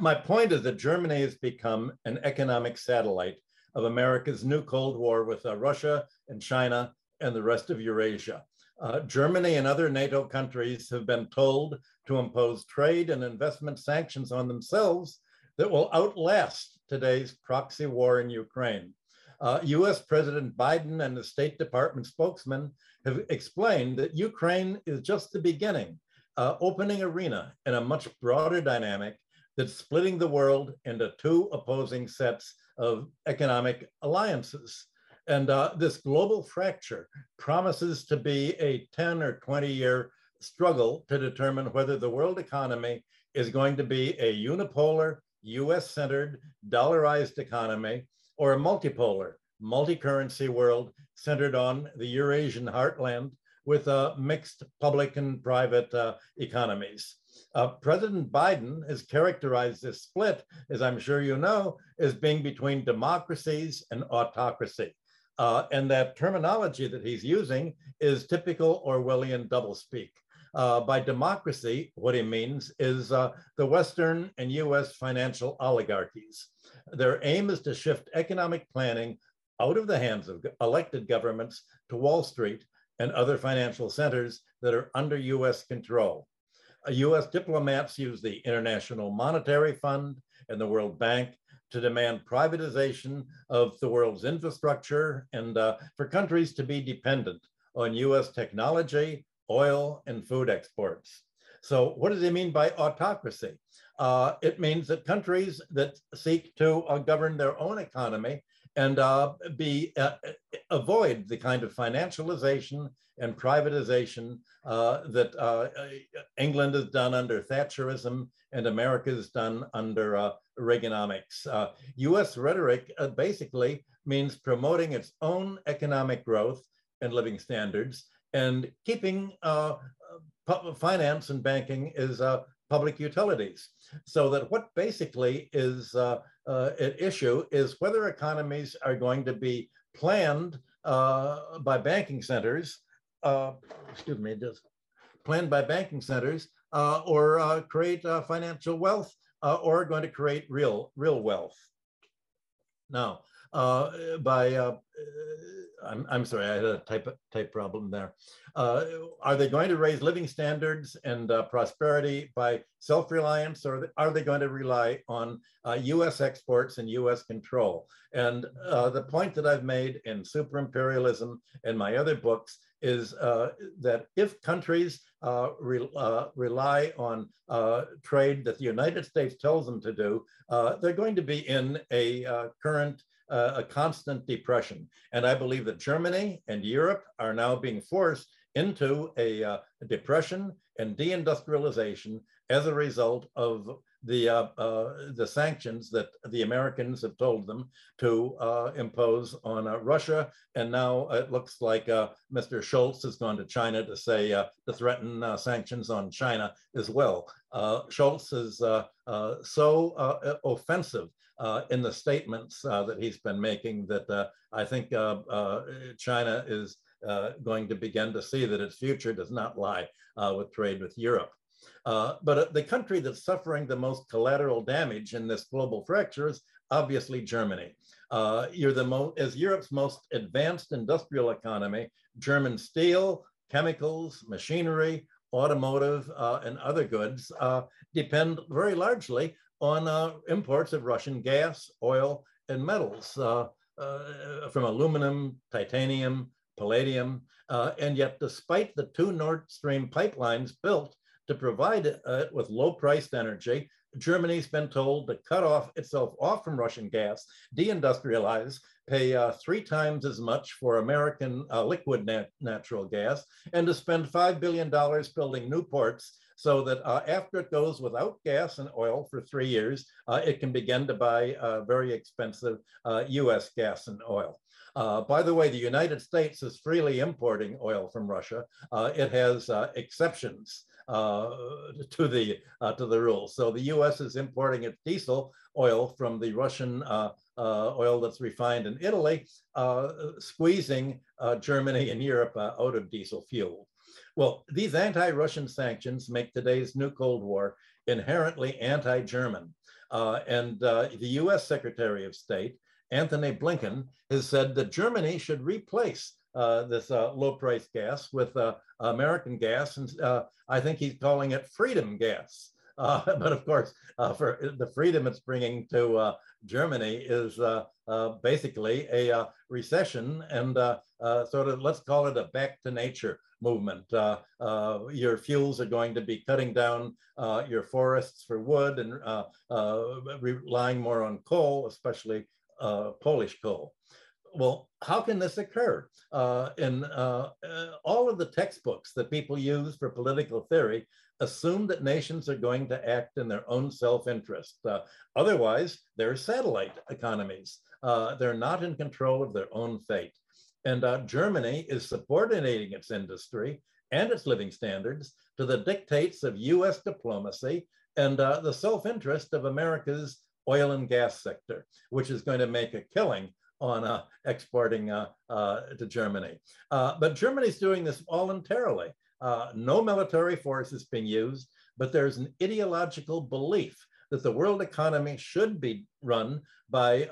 my point is that Germany has become an economic satellite of America's new Cold War with uh, Russia and China and the rest of Eurasia. Uh, Germany and other NATO countries have been told to impose trade and investment sanctions on themselves that will outlast today's proxy war in Ukraine. Uh, US President Biden and the State Department spokesman have explained that Ukraine is just the beginning, uh, opening arena in a much broader dynamic that's splitting the world into two opposing sets of economic alliances. And uh, this global fracture promises to be a 10 or 20 year struggle to determine whether the world economy is going to be a unipolar, US centered, dollarized economy or a multipolar, multi currency world centered on the Eurasian heartland with uh, mixed public and private uh, economies. Uh, President Biden has characterized this split, as I'm sure you know, as being between democracies and autocracy. Uh, and that terminology that he's using is typical Orwellian doublespeak. Uh, by democracy, what he means is uh, the Western and US financial oligarchies. Their aim is to shift economic planning out of the hands of elected governments to Wall Street and other financial centers that are under US control. US diplomats use the International Monetary Fund and the World Bank to demand privatization of the world's infrastructure and uh, for countries to be dependent on US technology, oil, and food exports. So, what does he mean by autocracy? Uh, it means that countries that seek to uh, govern their own economy and uh, be uh, avoid the kind of financialization and privatization uh, that uh, England has done under Thatcherism and America has done under uh, Reaganomics. US uh, rhetoric basically means promoting its own economic growth and living standards and keeping finance and banking is public utilities. So that what basically is uh, uh, at issue is whether economies are going to be planned uh, by banking centers, uh, excuse me, just planned by banking centers uh, or uh, create financial wealth or going to create real, real wealth. Now, by I'm, I'm sorry, I had a type, type problem there. Uh, are they going to raise living standards and uh, prosperity by self-reliance or are they going to rely on uh, US exports and US control? And uh, the point that I've made in Super Imperialism and my other books is uh, that if countries uh, re rely on trade that the United States tells them to do, they're going to be in a current uh, a constant depression. And I believe that Germany and Europe are now being forced into a, uh, depression and deindustrialization as a result of the uh, uh, the sanctions that the Americans have told them to uh, impose on uh, Russia, and now it looks like Mr. Scholz has gone to China to say to threaten sanctions on China as well. Scholz is so offensive in the statements that he's been making that I think China is going to begin to see that its future does not lie with trade with Europe. Uh, but uh, the country that's suffering the most collateral damage in this global fracture is obviously Germany. Uh, you're the most, as Europe's most advanced industrial economy, German steel, chemicals, machinery, automotive, uh, and other goods uh, depend very largely on uh, imports of Russian gas, oil, and metals from aluminum, titanium, palladium. and yet, despite the two Nord Stream pipelines built to provide it uh, with low priced energy. Germany's been told to cut off itself off from Russian gas, deindustrialize, pay uh, three times as much for American uh, liquid nat natural gas, and to spend $5 billion building new ports so that uh, after it goes without gas and oil for three years, uh, it can begin to buy uh, very expensive US gas and oil. Uh, by the way, the United States is freely importing oil from Russia. Uh, it has uh, exceptions uh, to the uh, to the rules. So the U.S. is importing its diesel oil from the Russian uh, oil that's refined in Italy, squeezing Germany and Europe out of diesel fuel. Well, these anti-Russian sanctions make today's new Cold War inherently anti-German. Uh, and uh, the US Secretary of State, Antony Blinken, has said that Germany should replace uh, this uh, low price gas with uh, American gas. And I think he's calling it freedom gas. but of course, for the freedom it's bringing to Germany is basically a recession and sort of, let's call it a back to nature movement. Uh, uh, your fuels are going to be cutting down uh, your forests for wood and relying more on coal, especially Polish coal well, how can this occur? Uh, in uh, uh, all of the textbooks that people use for political theory assume that nations are going to act in their own self-interest. Uh, otherwise, they're satellite economies. Uh, they're not in control of their own fate. And uh, Germany is subordinating its industry and its living standards to the dictates of US diplomacy and the self-interest of America's oil and gas sector, which is going to make a killing on uh, exporting uh, uh, to Germany. Uh, but Germany's doing this voluntarily. Uh, no military force is being used, but there's an ideological belief that the world economy should be run by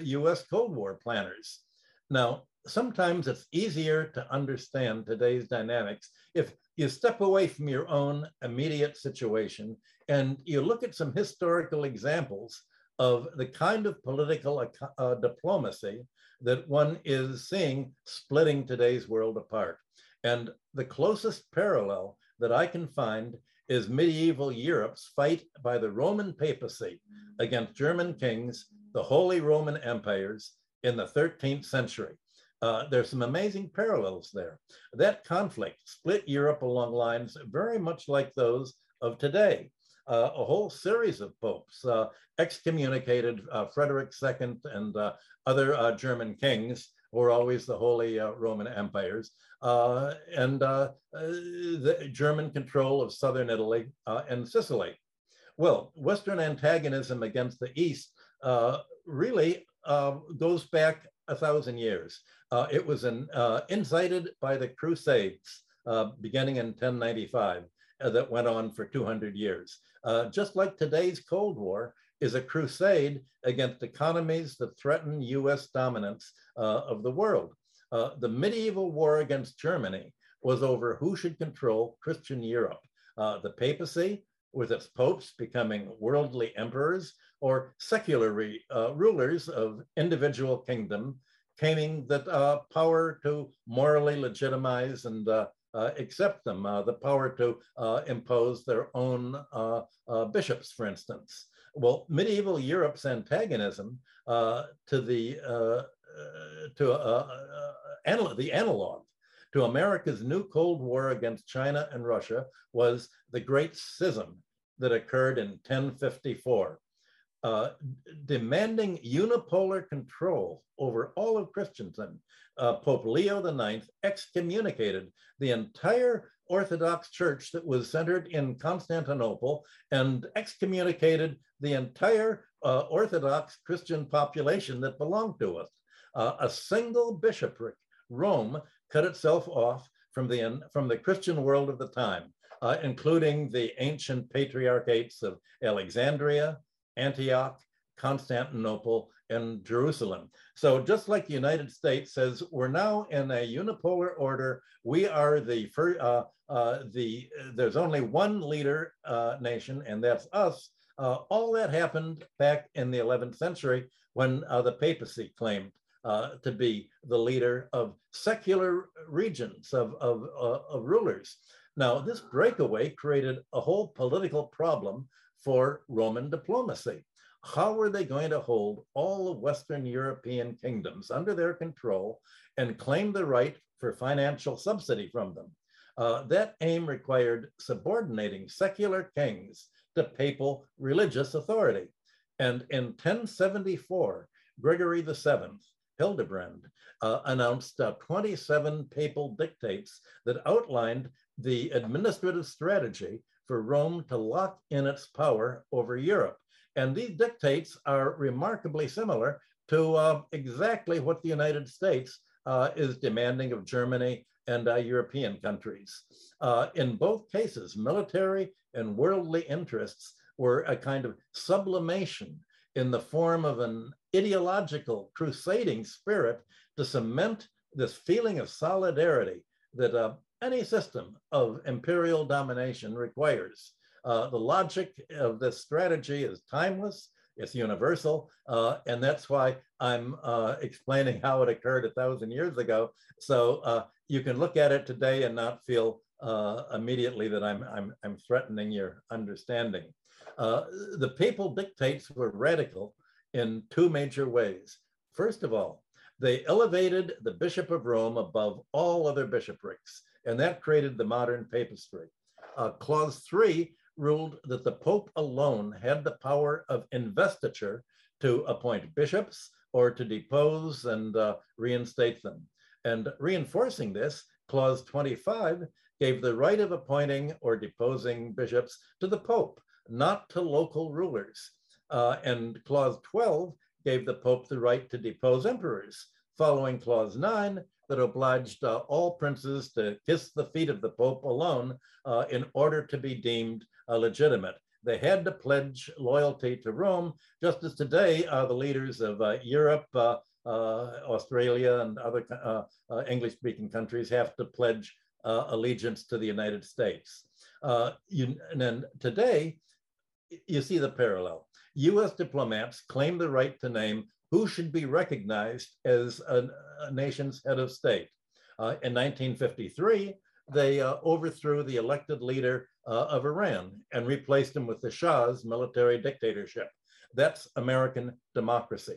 US uh, Cold War planners. Now, sometimes it's easier to understand today's dynamics if you step away from your own immediate situation and you look at some historical examples of the kind of political uh, diplomacy that one is seeing splitting today's world apart. And the closest parallel that I can find is medieval Europe's fight by the Roman papacy against German kings, the Holy Roman empires in the 13th century. Uh, there's some amazing parallels there. That conflict split Europe along lines very much like those of today uh, a whole series of popes uh, excommunicated uh, Frederick II and uh, other uh, German kings who were always the Holy Roman empires, and the German control of southern Italy and Sicily. Well, Western antagonism against the East really goes back a thousand years. Uh, it was an, uh, incited by the Crusades uh, beginning in 1095 that went on for 200 years uh, just like today's Cold War, is a crusade against economies that threaten US dominance uh, of the world. Uh, the medieval war against Germany was over who should control Christian Europe. Uh, the papacy, with its popes becoming worldly emperors, or secular uh, rulers of individual kingdom, claiming that uh, power to morally legitimize and uh, accept them, uh, the power to uh, impose their own bishops, for instance. Well, medieval Europe's antagonism to the to anal the analog to America's new Cold War against China and Russia was the Great Schism that occurred in 1054. Uh, demanding unipolar control over all of Christendom, uh, Pope Leo IX excommunicated the entire Orthodox Church that was centered in Constantinople and excommunicated the entire uh, Orthodox Christian population that belonged to us. Uh, a single bishopric, Rome, cut itself off from the, from the Christian world of the time, uh, including the ancient patriarchates of Alexandria, Antioch, Constantinople, and Jerusalem. So just like the United States says, we're now in a unipolar order. We are the first, uh, uh, the, there's only one leader uh, nation and that's us. Uh, all that happened back in the 11th century when uh, the papacy claimed uh, to be the leader of secular regions, of, of, of rulers. Now, this breakaway created a whole political problem for Roman diplomacy. How were they going to hold all of Western European kingdoms under their control and claim the right for financial subsidy from them? Uh, that aim required subordinating secular kings to papal religious authority. And in 1074, Gregory VII, Hildebrand, uh, announced uh, 27 papal dictates that outlined the administrative strategy for Rome to lock in its power over Europe. And these dictates are remarkably similar to uh, exactly what the United States uh, is demanding of Germany and uh, European countries. Uh, in both cases, military and worldly interests were a kind of sublimation in the form of an ideological crusading spirit to cement this feeling of solidarity that uh, any system of imperial domination requires. Uh, the logic of this strategy is timeless, it's universal, uh, and that's why I'm uh, explaining how it occurred a thousand years ago. So uh, you can look at it today and not feel uh, immediately that I'm, I'm, I'm threatening your understanding. Uh, the papal dictates were radical in two major ways. First of all, they elevated the Bishop of Rome above all other bishoprics, and that created the modern papistry. Uh, clause three ruled that the Pope alone had the power of investiture to appoint bishops or to depose and uh, reinstate them. And reinforcing this, clause 25 gave the right of appointing or deposing bishops to the Pope, not to local rulers. Uh, and clause 12 gave the Pope the right to depose emperors, following clause 9 that obliged uh, all princes to kiss the feet of the Pope alone uh, in order to be deemed uh, legitimate. They had to pledge loyalty to Rome, just as today uh, the leaders of uh, Europe, Australia, and other English-speaking countries have to pledge allegiance to the United States. You, and then today, you see the parallel. US diplomats claim the right to name who should be recognized as a, a nation's head of state. Uh, in 1953, they uh, overthrew the elected leader uh, of Iran and replaced him with the Shah's military dictatorship. That's American democracy.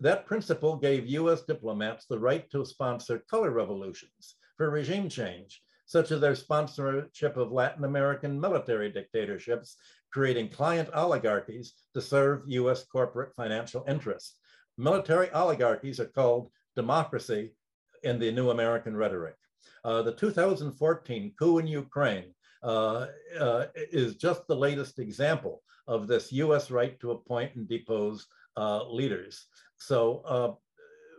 That principle gave US diplomats the right to sponsor color revolutions for regime change, such as their sponsorship of Latin American military dictatorships, creating client oligarchies to serve US corporate financial interests. Military oligarchies are called democracy in the new American rhetoric. Uh, the 2014 coup in Ukraine uh, uh, is just the latest example of this US right to appoint and depose uh, leaders. So uh,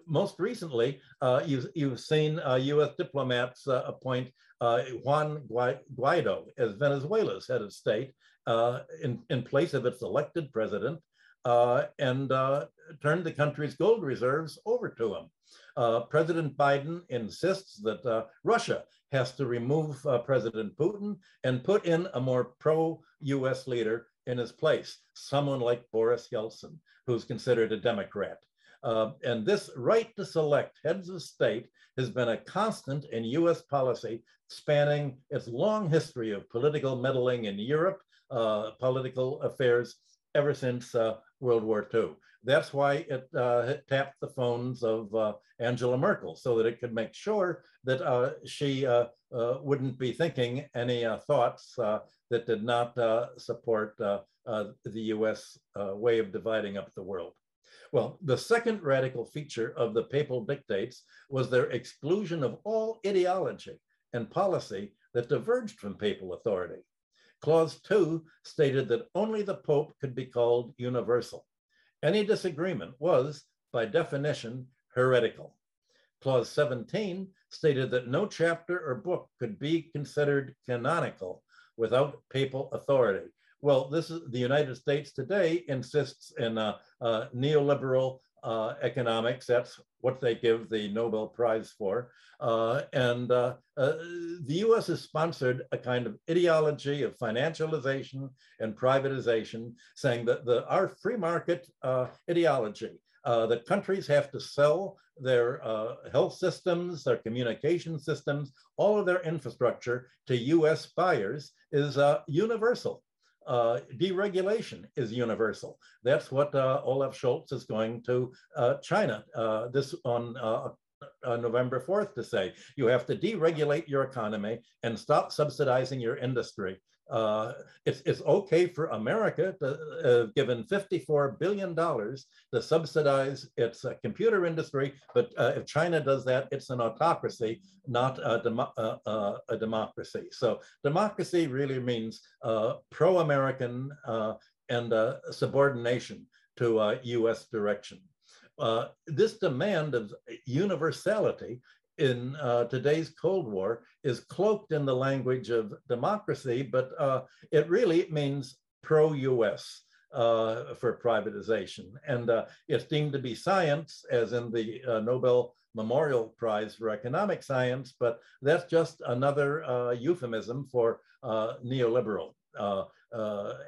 most recently, uh, you've, you've seen US diplomats appoint Juan Guaido as Venezuela's head of state in, in place of its elected president and turned the country's gold reserves over to him. Uh, President Biden insists that uh, Russia has to remove uh, President Putin and put in a more pro-US leader in his place, someone like Boris Yeltsin, who's considered a Democrat. Uh, and this right to select heads of state has been a constant in US policy spanning its long history of political meddling in Europe, uh, political affairs ever since uh, World War II. That's why it, uh, it tapped the phones of uh, Angela Merkel so that it could make sure that uh, she uh, uh, wouldn't be thinking any uh, thoughts that did not support the US way of dividing up the world. Well, the second radical feature of the papal dictates was their exclusion of all ideology and policy that diverged from papal authority. Clause 2 stated that only the Pope could be called universal. Any disagreement was, by definition, heretical. Clause 17 stated that no chapter or book could be considered canonical without papal authority. Well, this is the United States today insists in a, a neoliberal uh, economics. That's what they give the Nobel Prize for. Uh, and uh, uh the US has sponsored a kind of ideology of financialization and privatization, saying that the, our free market uh, ideology, uh, that countries have to sell their health systems, their communication systems, all of their infrastructure to US buyers is universal uh, deregulation is universal. That's what uh, Olaf Scholz is going to uh, China uh, this on uh, uh, November 4th to say. You have to deregulate your economy and stop subsidizing your industry uh, it's, it's okay for America to uh, given $54 billion to subsidize its uh, computer industry, but uh, if China does that, it's an autocracy, not a, uh, uh, a democracy. So democracy really means pro-American and subordination to US direction. this demand of universality in uh, today's Cold War is cloaked in the language of democracy, but uh, it really means pro-US uh, for privatization. And uh, it's deemed to be science, as in the uh, Nobel Memorial Prize for Economic Science, but that's just another uh, euphemism for neoliberal, uh,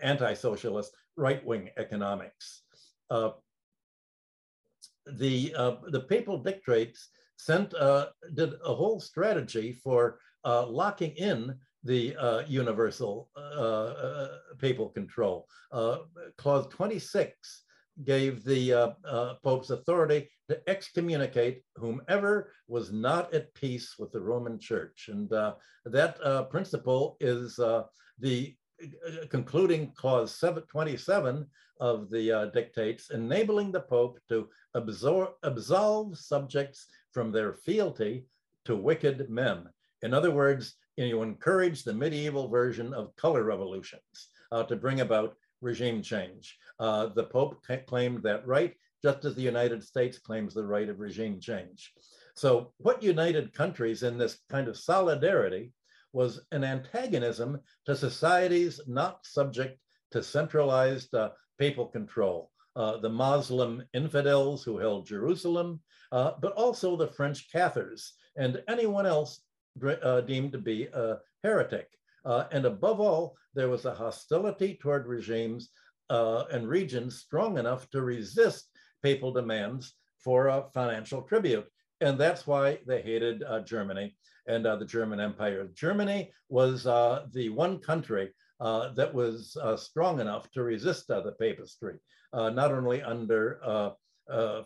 anti-socialist, right-wing economics. the, the papal dictates sent, did a whole strategy for locking in the uh, universal uh, uh, papal control. Uh, clause 26 gave the uh, uh, Pope's authority to excommunicate whomever was not at peace with the Roman Church. And that principle is the concluding clause 27 of the dictates, enabling the Pope to absor- absolve subjects from their fealty to wicked men. In other words, you encourage the medieval version of color revolutions uh, to bring about regime change. Uh, the Pope claimed that right, just as the United States claims the right of regime change. So what united countries in this kind of solidarity was an antagonism to societies not subject to centralized uh, papal control. Uh, the Muslim infidels who held Jerusalem, uh, but also the French Cathars and anyone else uh, deemed to be a heretic. Uh, and above all, there was a hostility toward regimes uh, and regions strong enough to resist papal demands for a financial tribute. And that's why they hated uh, Germany and the German Empire. Germany was the one country Uh, that was uh, strong enough to resist uh, the papistry, not only under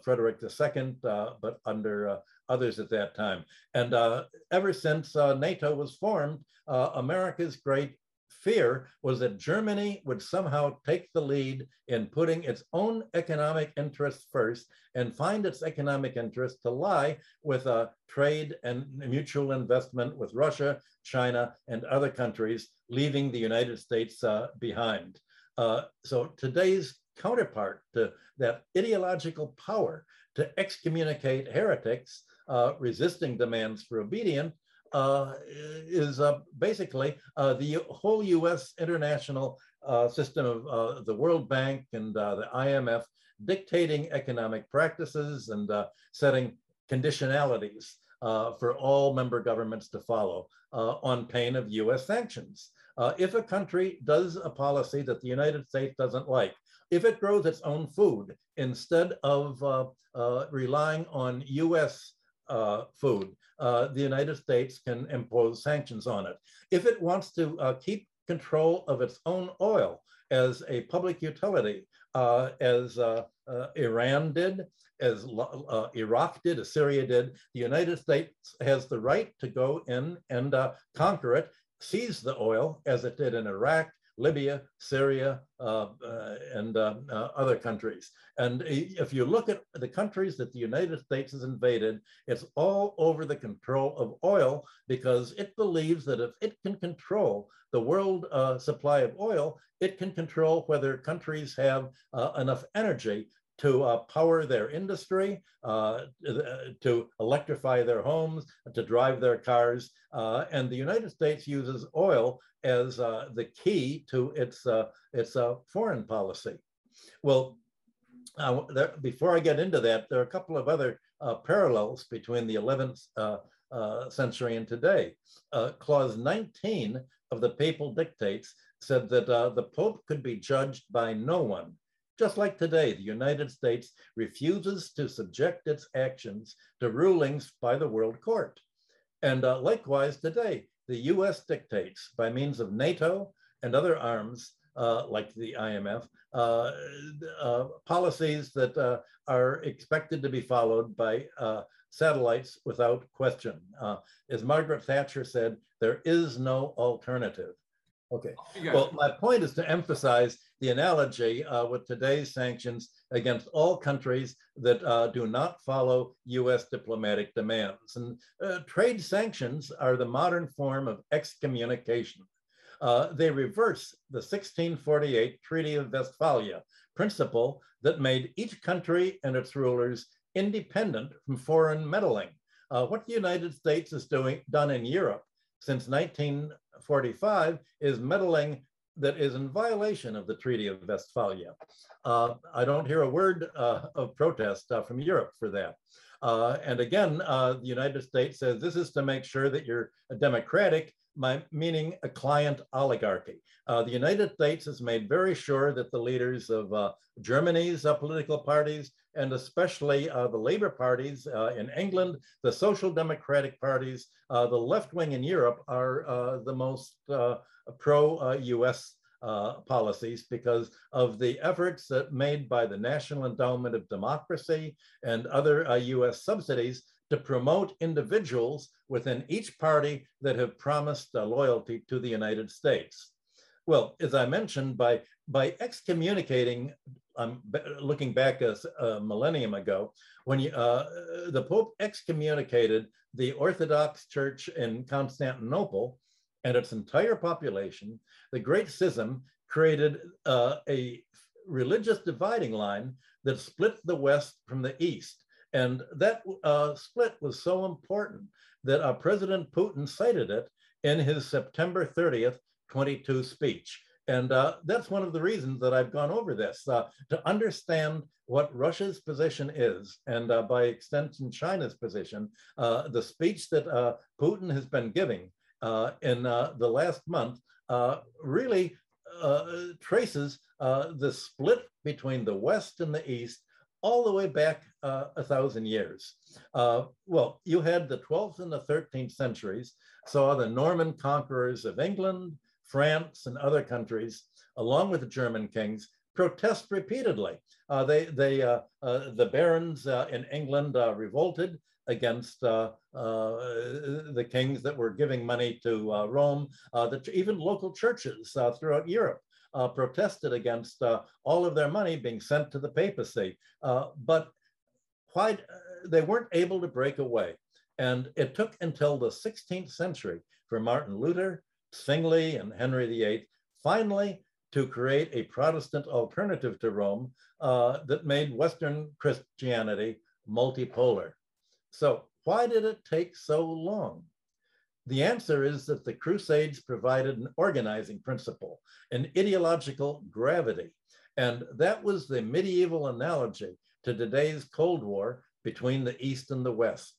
Frederick II, but under others at that time. And uh, ever since uh, NATO was formed, uh, America's great fear was that Germany would somehow take the lead in putting its own economic interests first and find its economic interest to lie with a trade and mutual investment with Russia, China, and other countries, leaving the United States uh, behind. Uh, so today's counterpart to that ideological power to excommunicate heretics uh, resisting demands for obedience uh, is uh, basically uh, the whole US international uh, system of uh, the World Bank and the IMF dictating economic practices and setting conditionalities for all member governments to follow on pain of US sanctions. if a country does a policy that the United States doesn't like, if it grows its own food instead of relying on US uh, food, uh, the United States can impose sanctions on it. If it wants to uh, keep control of its own oil as a public utility, uh, as uh, uh, Iran did, as Iraq did, as Syria did, the United States has the right to go in and conquer it, seize the oil, as it did in Iraq, Libya, Syria, uh, uh, and uh, uh, other countries. And if you look at the countries that the United States has invaded, it's all over the control of oil because it believes that if it can control the world supply of oil, it can control whether countries have enough energy to uh, power their industry, uh, to electrify their homes, to drive their cars. Uh, and the United States uses oil as uh, the key to its, uh, its uh, foreign policy. Well, there, before I get into that, there are a couple of other parallels between the 11th century and today. clause 19 of the papal dictates said that the Pope could be judged by no one just like today, the United States refuses to subject its actions to rulings by the World Court. And uh, likewise today, the US dictates by means of NATO and other arms uh, like the IMF, uh, uh, policies that uh, are expected to be followed by uh, satellites without question. as Margaret Thatcher said, there is no alternative. Okay. Well, my point is to emphasize the analogy uh, with today's sanctions against all countries that uh, do not follow US diplomatic demands. And uh, trade sanctions are the modern form of excommunication. Uh, they reverse the 1648 Treaty of Westphalia principle that made each country and its rulers independent from foreign meddling. Uh, what the United States has doing, done in Europe since 1945 is meddling that is in violation of the Treaty of Westphalia. Uh, I don't hear a word uh, of protest uh, from Europe for that. Uh, and again, uh, the United States says this is to make sure that you're a democratic, my, meaning a client oligarchy. Uh, the United States has made very sure that the leaders of Germany's political parties, and especially uh, the Labour parties uh, in England, the Social Democratic parties, uh, the left wing in Europe are the most pro-US uh, policies because of the efforts that made by the National Endowment of Democracy and other uh, US subsidies to promote individuals within each party that have promised uh, loyalty to the United States. Well, as I mentioned, by, by excommunicating, I'm um, looking back a, a, millennium ago, when you, uh, the Pope excommunicated the Orthodox Church in Constantinople and its entire population, the Great Schism created uh, a religious dividing line that split the West from the East. And that uh, split was so important that uh, President Putin cited it in his September 30th, 22 speech. And uh, that's one of the reasons that I've gone over this uh, to understand what Russia's position is, and uh, by extension, China's position. Uh, the speech that Putin has been giving in the last month really traces the split between the West and the East all the way back uh, a thousand years. Uh, well, you had the 12th and the 13th centuries, saw the Norman conquerors of England, France, and other countries, along with the German kings, protest repeatedly. Uh, they, they, uh, uh, the barons uh, in England revolted against the kings that were giving money to Rome, the, even local churches throughout Europe uh, protested against uh, all of their money being sent to the papacy. Uh, but uh, they weren't able to break away. And it took until the 16th century for Martin Luther, Zwingli, and Henry VIII finally to create a Protestant alternative to Rome uh, that made Western Christianity multipolar. So why did it take so long? The answer is that the Crusades provided an organizing principle, an ideological gravity. And that was the medieval analogy to today's Cold War between the East and the West.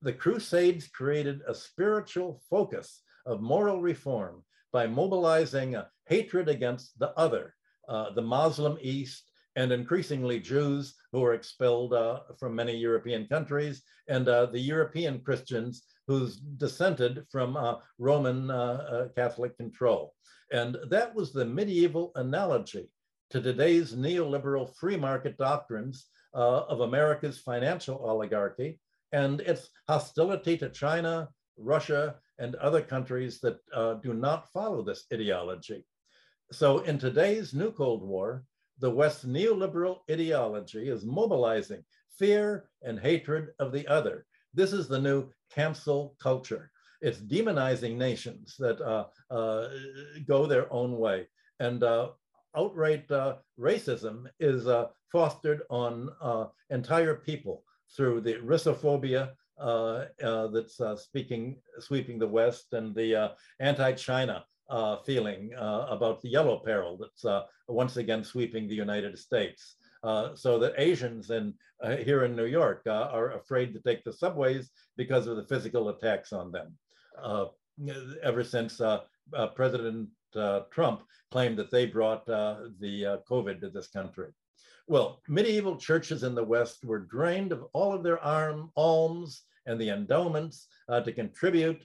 The Crusades created a spiritual focus of moral reform by mobilizing a hatred against the other, uh, the Muslim East, and increasingly Jews who were expelled uh, from many European countries, and uh, the European Christians who's dissented from uh, Roman uh, uh, Catholic control. And that was the medieval analogy to today's neoliberal free market doctrines uh, of America's financial oligarchy and its hostility to China, Russia, and other countries that do not follow this ideology. So in today's new Cold War, the West's neoliberal ideology is mobilizing fear and hatred of the other. This is the new cancel culture. It's demonizing nations that uh, uh, go their own way. And uh, outright uh, racism is uh, fostered on uh, entire people through the Russophobia that's speaking, sweeping the West and the anti-China feeling about the yellow peril that's once again sweeping the United States. Uh, so that Asians in, uh, here in New York uh, are afraid to take the subways because of the physical attacks on them. Uh, ever since uh, President Trump claimed that they brought the COVID to this country. Well, medieval churches in the West were drained of all of their arm, alms and the endowments to contribute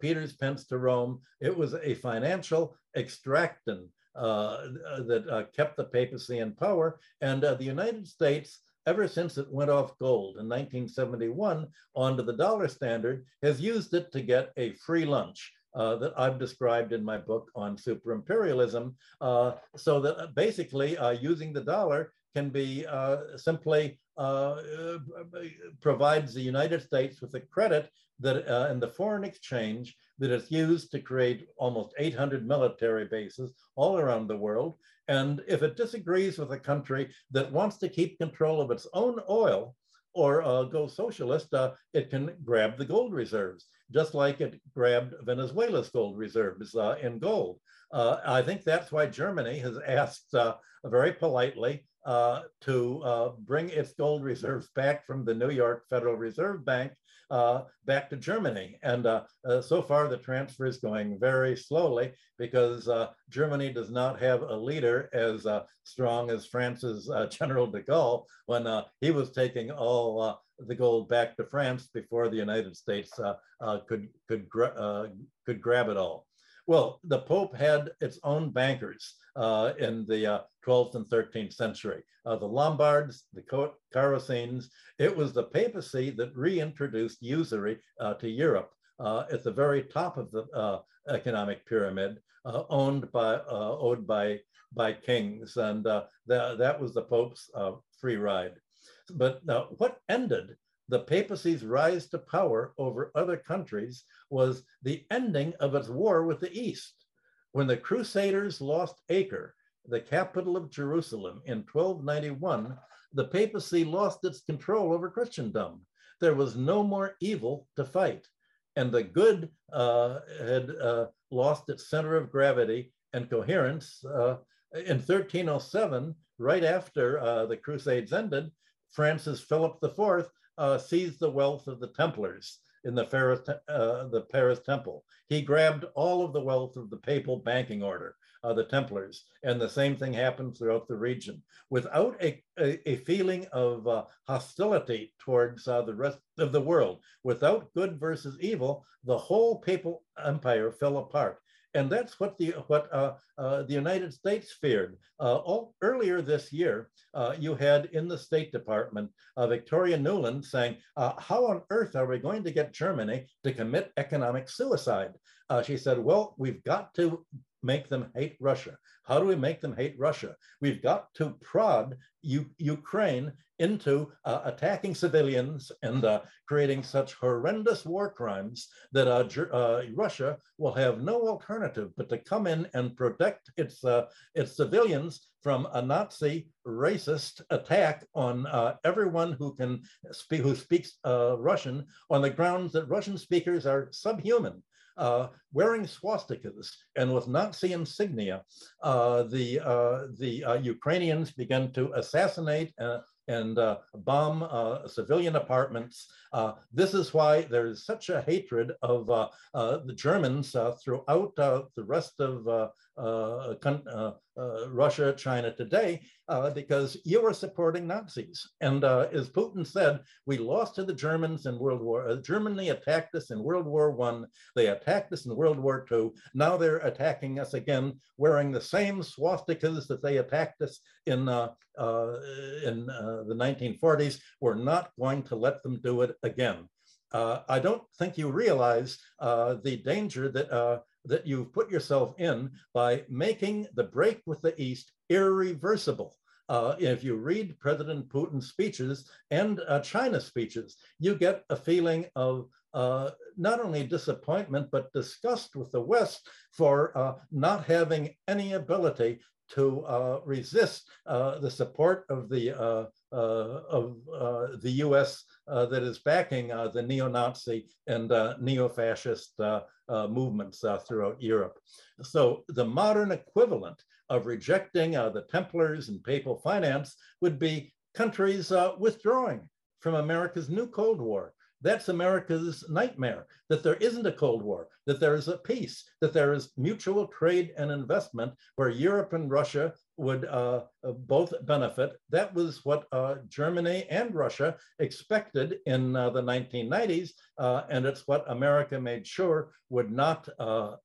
Peter's pence to Rome. It was a financial extractant uh, that uh, kept the papacy in power. And uh, the United States, ever since it went off gold in 1971 onto the dollar standard, has used it to get a free lunch. Uh, that I've described in my book on super imperialism. Uh, so that basically uh, using the dollar can be simply provides the United States with the credit that in the foreign exchange that is used to create almost 800 military bases all around the world. And if it disagrees with a country that wants to keep control of its own oil, or uh, go socialist, uh, it can grab the gold reserves, just like it grabbed Venezuela's gold reserves uh, in gold. Uh, I think that's why Germany has asked uh, very politely uh, to bring its gold reserves back from the New York Federal Reserve Bank uh, back to Germany. And uh, uh, so far, the transfer is going very slowly because uh, Germany does not have a leader as uh, strong as France's uh, General de Gaulle when he was taking all the gold back to France before the United States could, could, gra could grab it all. Well, the Pope had its own bankers uh, in the uh, 12th and 13th century. Uh, the Lombards, the Cahorsins, it was the papacy that reintroduced usury uh, to Europe uh, at the very top of the uh, economic pyramid, owned by, owed by, by kings. And that, that was the Pope's free ride. But what ended the papacy's rise to power over other countries was the ending of its war with the East. When the Crusaders lost Acre, the capital of Jerusalem, in 1291, the papacy lost its control over Christendom. There was no more evil to fight, and the good uh, had uh, lost its center of gravity and coherence. Uh, in 1307, right after uh, the Crusades ended, France's Philip IV uh, seized the wealth of the Templars in the Paris, uh, the Paris Temple. He grabbed all of the wealth of the papal banking order, uh, the Templars, and the same thing happened throughout the region. Without a, a, a feeling of uh, hostility towards uh, the rest of the world, without good versus evil, the whole papal empire fell apart. And that's what the what uh, uh, the United States feared. Uh, all, earlier this year, uh, you had in the State Department uh, Victoria Nuland saying, "How on earth are we going to get Germany to commit economic suicide?" she said, "Well, we've got to make them hate Russia. How do we make them hate Russia? We've got to prod U Ukraine into uh, attacking civilians and uh, creating such horrendous war crimes that uh, uh Russia will have no alternative but to come in and protect its, uh, its civilians from a Nazi racist attack on uh, everyone who can speak, who speaks Russian on the grounds that Russian speakers are subhuman uh, wearing swastikas and with Nazi insignia, uh, the, uh, the uh, Ukrainians began to assassinate uh, and uh, bomb uh, civilian apartments. Uh, this is why there is such a hatred of the Germans throughout the rest of Russia, China today, because you are supporting Nazis. And as Putin said, we lost to the Germans in World War, Germany attacked us in World War One, they attacked us in World War Two, now they're attacking us again, wearing the same swastikas that they attacked us in, uh, uh, in uh, the 1940s. We're not going to let them do it again. Uh, I don't think you realize uh, the danger that, uh, that you've put yourself in by making the break with the East irreversible. Uh, if you read President Putin's speeches and uh, China's speeches, you get a feeling of uh, not only disappointment, but disgust with the West for not having any ability to uh, resist uh, the support of the uh, uh of uh, the U.S. Uh, that is backing the neo-Nazi and neo-fascist movements throughout Europe. So the modern equivalent of rejecting the Templars and papal finance would be countries withdrawing from America's new Cold War that's America's nightmare that there isn't a Cold War, that there is a peace, that there is mutual trade and investment where Europe and Russia would uh, uh both benefit. That was what uh, Germany and Russia expected in uh, the 1990s, uh, and it's what America made sure would not uh,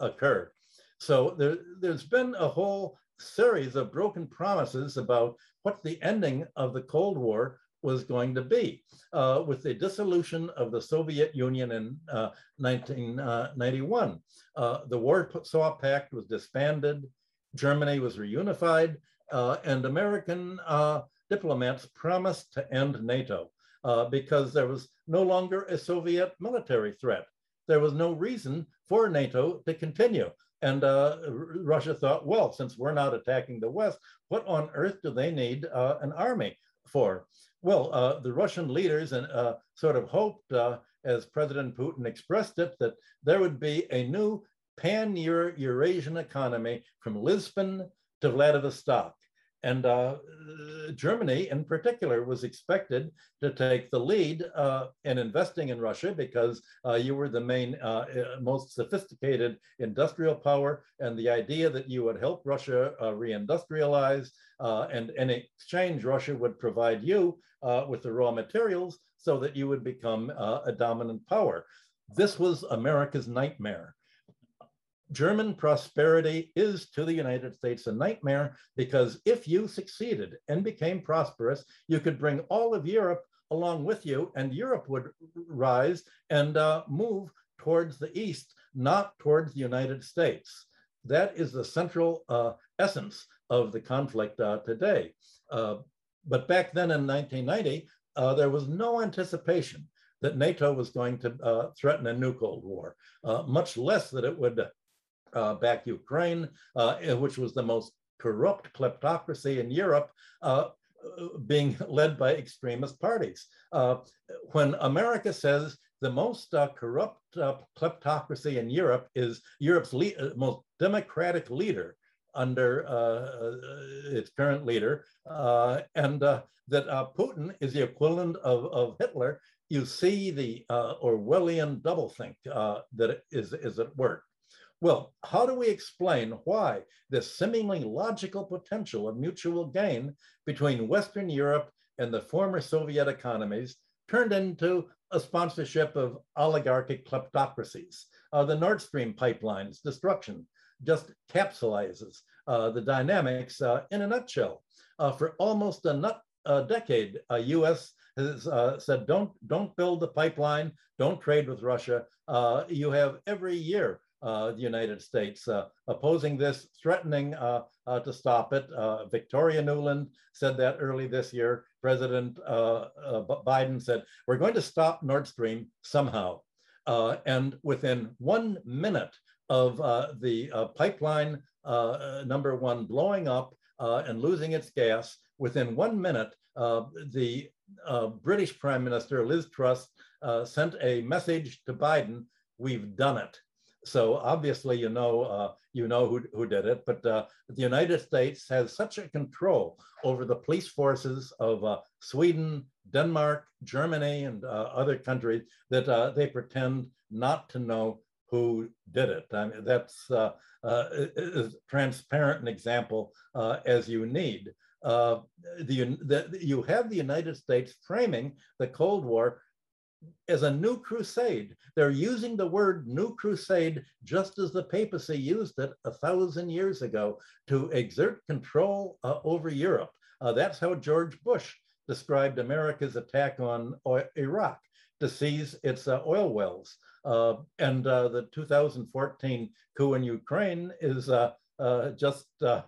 occur. So there, there's been a whole series of broken promises about what the ending of the Cold War was going to be. Uh, with the dissolution of the Soviet Union in uh, 1991, uh, the Warsaw Pact was disbanded, Germany was reunified, uh, and American uh, diplomats promised to end NATO because there was no longer a Soviet military threat. There was no reason for NATO to continue. And uh, Russia thought, well, since we're not attacking the West, what on earth do they need uh, an army? for? Well, uh, the Russian leaders and uh, sort of hoped, uh, as President Putin expressed it, that there would be a new pan-Eurasian economy from Lisbon to Vladivostok. And uh, Germany, in particular, was expected to take the lead uh, in investing in Russia because uh, you were the main, uh, uh, most sophisticated industrial power. And the idea that you would help Russia uh, reindustrialize and in exchange, Russia would provide you with the raw materials so that you would become a dominant power. This was America's nightmare. German prosperity is to the United States a nightmare because if you succeeded and became prosperous, you could bring all of Europe along with you, and Europe would rise and uh, move towards the East, not towards the United States. That is the central uh, essence of the conflict uh, today. Uh, but back then in 1990, uh, there was no anticipation that NATO was going to uh, threaten a new Cold War, much less that it would uh, back Ukraine, uh, which was the most corrupt kleptocracy in Europe, uh, being led by extremist parties. Uh, when America says the most uh, corrupt uh, kleptocracy in Europe is Europe's most democratic leader under its current leader, and that Putin is the equivalent of, of Hitler, you see the Orwellian doublethink that is, is at work. Well, how do we explain why this seemingly logical potential of mutual gain between Western Europe and the former Soviet economies turned into a sponsorship of oligarchic kleptocracies? Uh, the Nord Stream pipeline's destruction just capsulizes uh, the dynamics uh, in a nutshell. Uh, for almost a, nut, a decade, U.S. has uh, said, don't, don't build the pipeline, don't trade with Russia. Uh, you have every year uh, Uh, the United States, uh, opposing this, threatening uh, uh to stop it. Uh, Victoria Nuland said that early this year. President Biden said, we're going to stop Nord Stream somehow. and within one minute of the pipeline number one blowing up and losing its gas, within one minute, the uh, British Prime Minister Liz Truss uh, sent a message to Biden, we've done it. So obviously, you know, uh, you know who, who did it, but uh, the United States has such a control over the police forces of uh, Sweden, Denmark, Germany, and uh, other countries that uh, they pretend not to know who did it. I mean, that's uh, as transparent an example as you need. The, the, you have the United States framing the Cold War as a new crusade. They're using the word new crusade just as the papacy used it a thousand years ago to exert control uh, over Europe. Uh, that's how George Bush described America's attack on Iraq to seize its uh, oil wells. Uh, and uh, the 2014 coup in Ukraine is uh, just an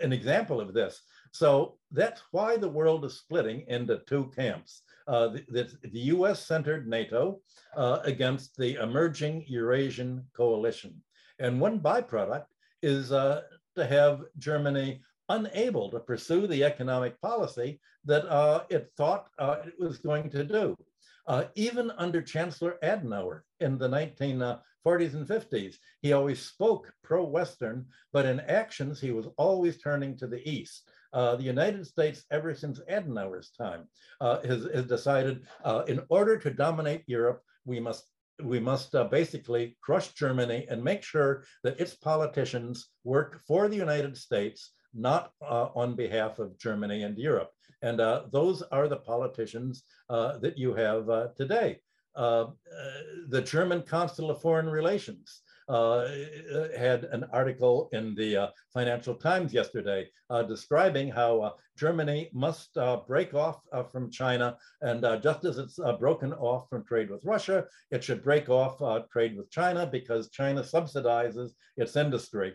example of this. So that's why the world is splitting into two camps. Uh, the, the, the, US centered NATO uh, against the emerging Eurasian coalition. And one byproduct is uh, to have Germany unable to pursue the economic policy that uh, it thought uh, it was going to do. Uh, even under Chancellor Adenauer in the 1940s and 50s, he always spoke pro Western, but in actions, he was always turning to the East. Uh, the United States, ever since Adenauer's time, uh, has, has, decided uh, in order to dominate Europe, we must we must uh, basically crush Germany and make sure that its politicians work for the United States, not uh, on behalf of Germany and Europe. And those are the politicians that you have today. the German Council of Foreign Relations Uh, had an article in the uh, Financial Times yesterday uh, describing how uh, Germany must uh, break off from China. And just as it's broken off from trade with Russia, it should break off trade with China because China subsidizes its industry.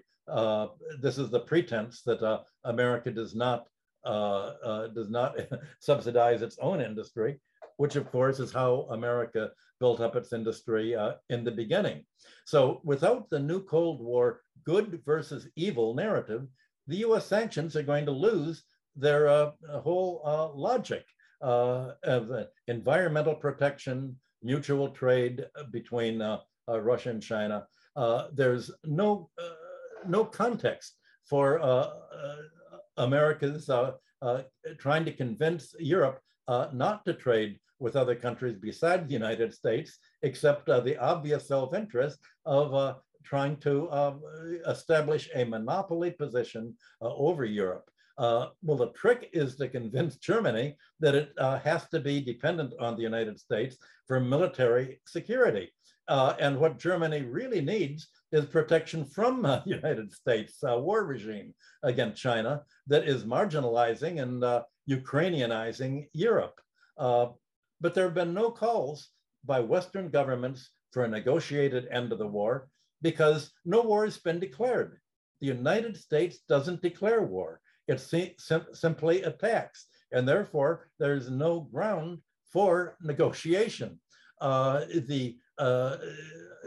this is the pretense that America does not uh, uh, does not subsidize its own industry, which of course is how America built up its industry uh, in the beginning. So without the new Cold War good versus evil narrative, the US sanctions are going to lose their uh, whole uh, logic uh, of uh, environmental protection, mutual trade uh, between uh, Russia and China. there's no no context for America's trying to convince Europe not to trade with other countries besides the United States, except uh, the obvious self-interest of uh, trying to uh, establish a monopoly position uh, over Europe. Uh, well, the trick is to convince Germany that it uh, has to be dependent on the United States for military security. and what Germany really needs is protection from the United States war regime against China that is marginalizing and Ukrainianizing Europe. Uh, but there have been no calls by Western governments for a negotiated end of the war because no war has been declared. The United States doesn't declare war. It sim simply attacks. And therefore, there's no ground for negotiation. Uh, the, uh,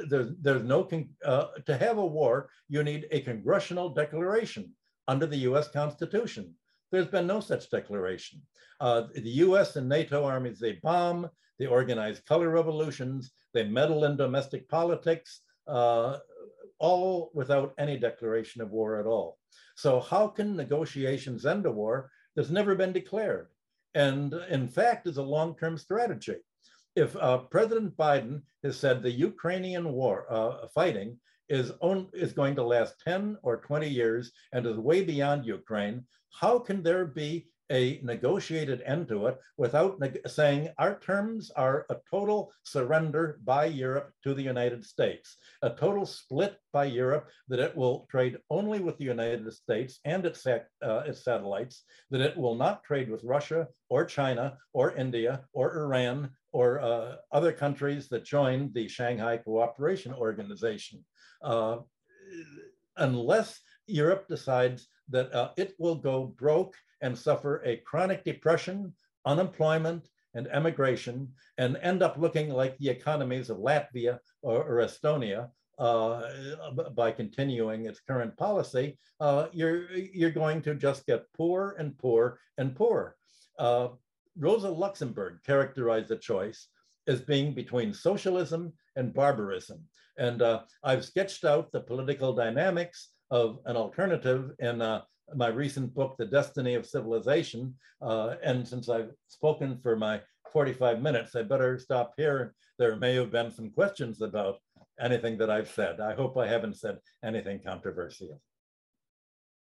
there's, there's no, uh, to have a war, you need a congressional declaration under the US Constitution. There's been no such declaration. Uh, the US and NATO armies, they bomb, they organize color revolutions, they meddle in domestic politics, uh, all without any declaration of war at all. So how can negotiations end a war that's never been declared? And in fact, is a long-term strategy. If uh, President Biden has said the Ukrainian war uh, fighting is, on, is going to last 10 or 20 years and is way beyond Ukraine, how can there be a negotiated end to it without saying our terms are a total surrender by Europe to the United States, a total split by Europe that it will trade only with the United States and its, uh, its satellites, that it will not trade with Russia or China or India or Iran or uh, other countries that joined the Shanghai Cooperation Organization. Uh, unless Europe decides that uh, it will go broke and suffer a chronic depression, unemployment, and emigration, and end up looking like the economies of Latvia or, or Estonia uh, by continuing its current policy, uh, you're, you're going to just get poor and poor and poor. Uh, Rosa Luxemburg characterized the choice as being between socialism and barbarism. And uh, I've sketched out the political dynamics of an alternative in uh, my recent book, The Destiny of Civilization. Uh, and since I've spoken for my 45 minutes, I better stop here. There may have been some questions about anything that I've said. I hope I haven't said anything controversial.